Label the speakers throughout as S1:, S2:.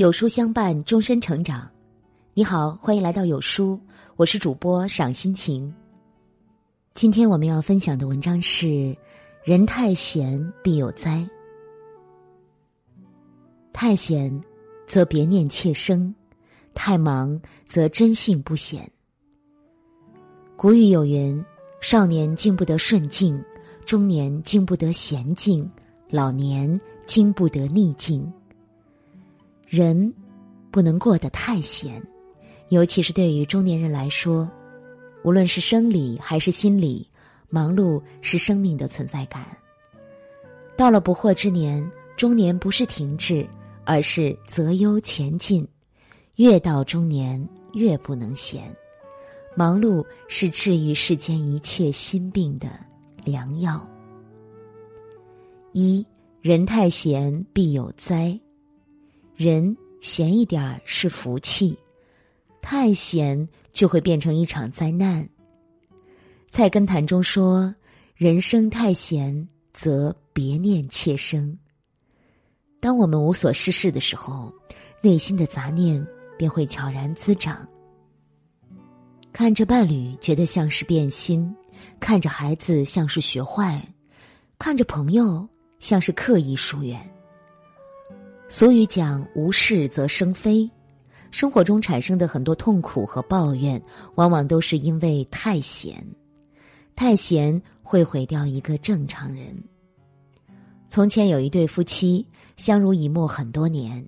S1: 有书相伴，终身成长。你好，欢迎来到有书，我是主播赏心情。今天我们要分享的文章是：人太闲必有灾。太闲，则别念妾生；太忙，则真性不显。古语有云：“少年经不得顺境，中年经不得闲静，老年经不得逆境。”人不能过得太闲，尤其是对于中年人来说，无论是生理还是心理，忙碌是生命的存在感。到了不惑之年，中年不是停滞，而是择优前进。越到中年，越不能闲。忙碌是治愈世间一切心病的良药。一人太闲必有灾。人闲一点儿是福气，太闲就会变成一场灾难。菜根谭中说：“人生太闲，则别念妾生。”当我们无所事事的时候，内心的杂念便会悄然滋长。看着伴侣觉得像是变心，看着孩子像是学坏，看着朋友像是刻意疏远。俗语讲“无事则生非”，生活中产生的很多痛苦和抱怨，往往都是因为太闲。太闲会毁掉一个正常人。从前有一对夫妻相濡以沫很多年，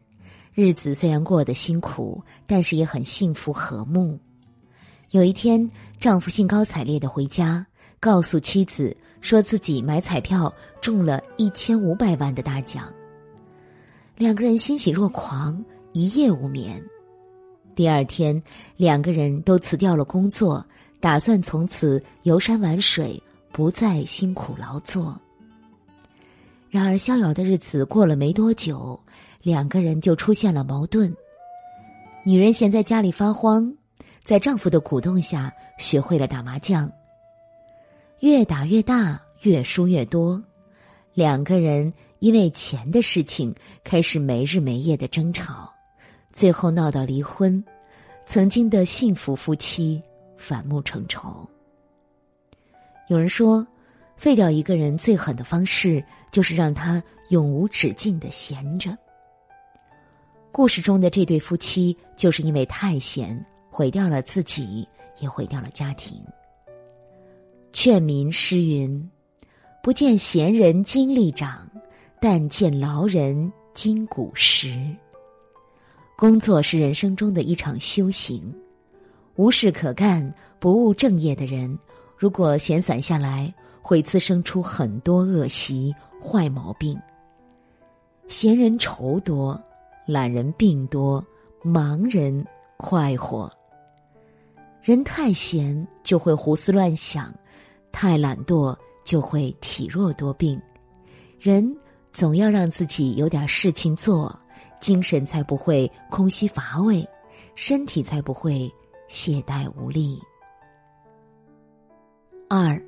S1: 日子虽然过得辛苦，但是也很幸福和睦。有一天，丈夫兴高采烈的回家，告诉妻子说自己买彩票中了一千五百万的大奖。两个人欣喜若狂，一夜无眠。第二天，两个人都辞掉了工作，打算从此游山玩水，不再辛苦劳作。然而，逍遥的日子过了没多久，两个人就出现了矛盾。女人闲在家里发慌，在丈夫的鼓动下，学会了打麻将。越打越大，越输越多，两个人。因为钱的事情，开始没日没夜的争吵，最后闹到离婚，曾经的幸福夫妻反目成仇。有人说，废掉一个人最狠的方式，就是让他永无止境的闲着。故事中的这对夫妻，就是因为太闲，毁掉了自己，也毁掉了家庭。劝民诗云：“不见闲人精力长。”但见劳人筋骨实。工作是人生中的一场修行，无事可干、不务正业的人，如果闲散下来，会滋生出很多恶习、坏毛病。闲人愁多，懒人病多，忙人快活。人太闲就会胡思乱想，太懒惰就会体弱多病。人。总要让自己有点事情做，精神才不会空虚乏味，身体才不会懈怠无力。二，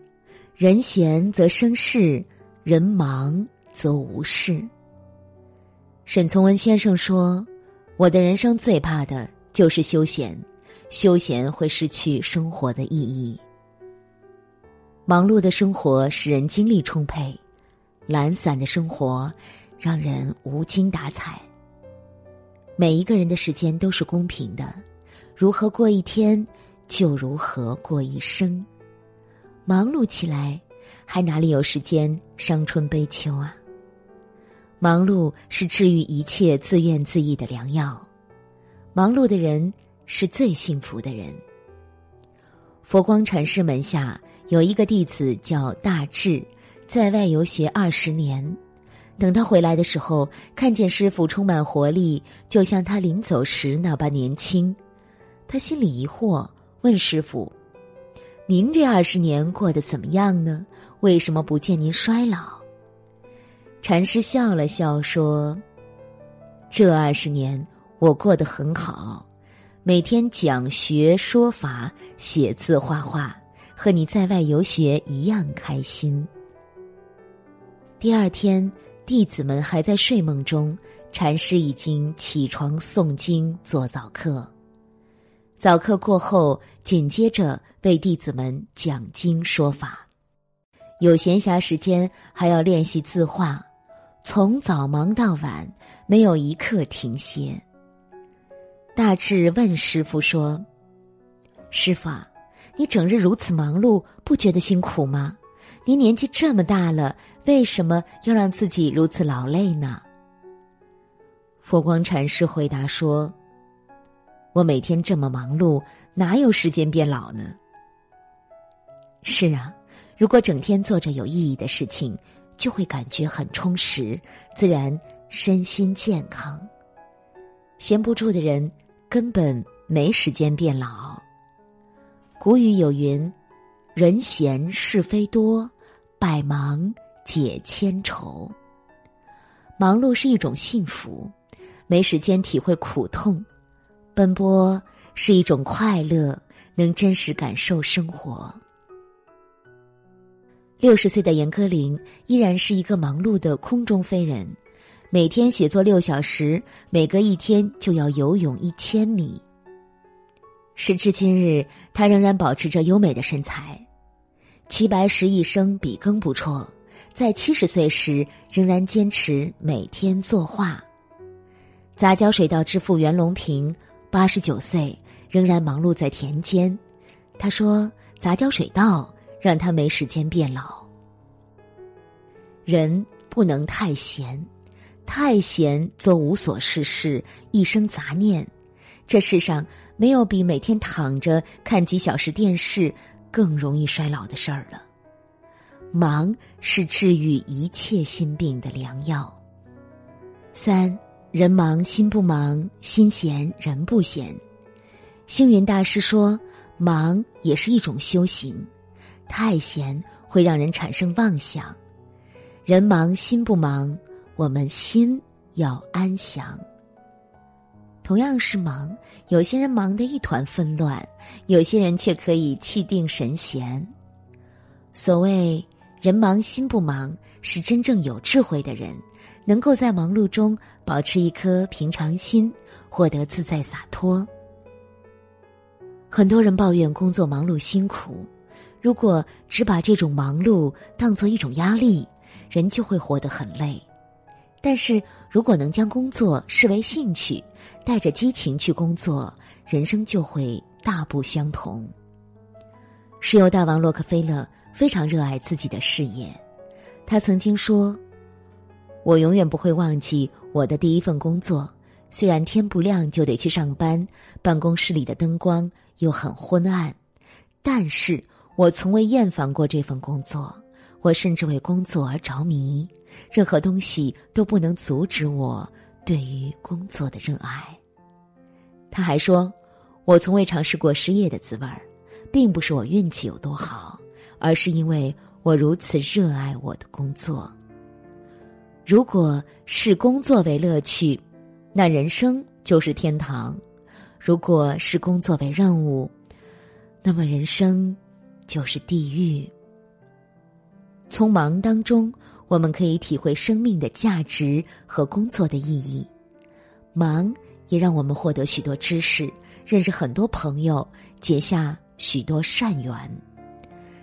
S1: 人闲则生事，人忙则无事。沈从文先生说：“我的人生最怕的就是休闲，休闲会失去生活的意义。忙碌的生活使人精力充沛。”懒散的生活，让人无精打采。每一个人的时间都是公平的，如何过一天，就如何过一生。忙碌起来，还哪里有时间伤春悲秋啊？忙碌是治愈一切自怨自艾的良药。忙碌的人是最幸福的人。佛光禅师门下有一个弟子叫大智。在外游学二十年，等他回来的时候，看见师傅充满活力，就像他临走时那般年轻。他心里疑惑，问师傅：“您这二十年过得怎么样呢？为什么不见您衰老？”禅师笑了笑说：“这二十年我过得很好，每天讲学说法、写字画画，和你在外游学一样开心。”第二天，弟子们还在睡梦中，禅师已经起床诵经做早课。早课过后，紧接着为弟子们讲经说法。有闲暇时间，还要练习字画，从早忙到晚，没有一刻停歇。大智问师傅说：“师傅，你整日如此忙碌，不觉得辛苦吗？您年纪这么大了，为什么要让自己如此劳累呢？”佛光禅师回答说：“我每天这么忙碌，哪有时间变老呢？”是啊，如果整天做着有意义的事情，就会感觉很充实，自然身心健康。闲不住的人根本没时间变老。古语有云：“人闲是非多，百忙解千愁。”忙碌是一种幸福。没时间体会苦痛，奔波是一种快乐，能真实感受生活。六十岁的严歌苓依然是一个忙碌的空中飞人，每天写作六小时，每隔一天就要游泳一千米。时至今日，他仍然保持着优美的身材。齐白石一生笔耕不辍，在七十岁时仍然坚持每天作画。杂交水稻之父袁隆平，八十九岁仍然忙碌在田间。他说：“杂交水稻让他没时间变老。人不能太闲，太闲则无所事事，一生杂念。这世上没有比每天躺着看几小时电视更容易衰老的事儿了。忙是治愈一切心病的良药。”三。人忙心不忙，心闲人不闲。星云大师说：“忙也是一种修行，太闲会让人产生妄想。人忙心不忙，我们心要安详。同样是忙，有些人忙得一团纷乱，有些人却可以气定神闲。所谓人忙心不忙，是真正有智慧的人。”能够在忙碌中保持一颗平常心，获得自在洒脱。很多人抱怨工作忙碌辛苦，如果只把这种忙碌当做一种压力，人就会活得很累。但是如果能将工作视为兴趣，带着激情去工作，人生就会大不相同。石油大王洛克菲勒非常热爱自己的事业，他曾经说。我永远不会忘记我的第一份工作，虽然天不亮就得去上班，办公室里的灯光又很昏暗，但是我从未厌烦过这份工作。我甚至为工作而着迷，任何东西都不能阻止我对于工作的热爱。他还说，我从未尝试过失业的滋味儿，并不是我运气有多好，而是因为我如此热爱我的工作。如果视工作为乐趣，那人生就是天堂；如果视工作为任务，那么人生就是地狱。从忙当中，我们可以体会生命的价值和工作的意义。忙也让我们获得许多知识，认识很多朋友，结下许多善缘。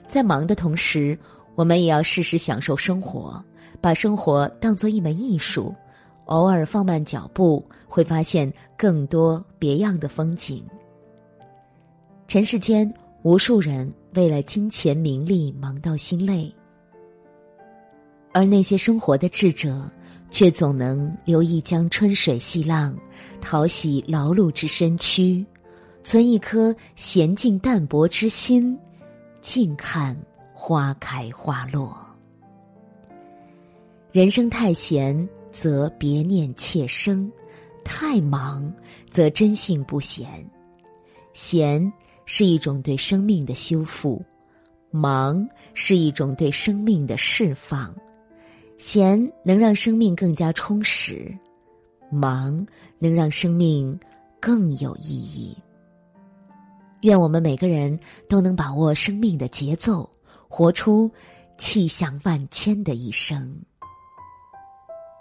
S1: 在忙的同时，我们也要适时享受生活。把生活当做一门艺术，偶尔放慢脚步，会发现更多别样的风景。尘世间，无数人为了金钱名利忙到心累，而那些生活的智者，却总能留意江春水细浪，淘洗劳碌之身躯，存一颗娴静淡泊之心，静看花开花落。人生太闲，则别念妾生；太忙，则真性不闲。闲是一种对生命的修复，忙是一种对生命的释放。闲能让生命更加充实，忙能让生命更有意义。愿我们每个人都能把握生命的节奏，活出气象万千的一生。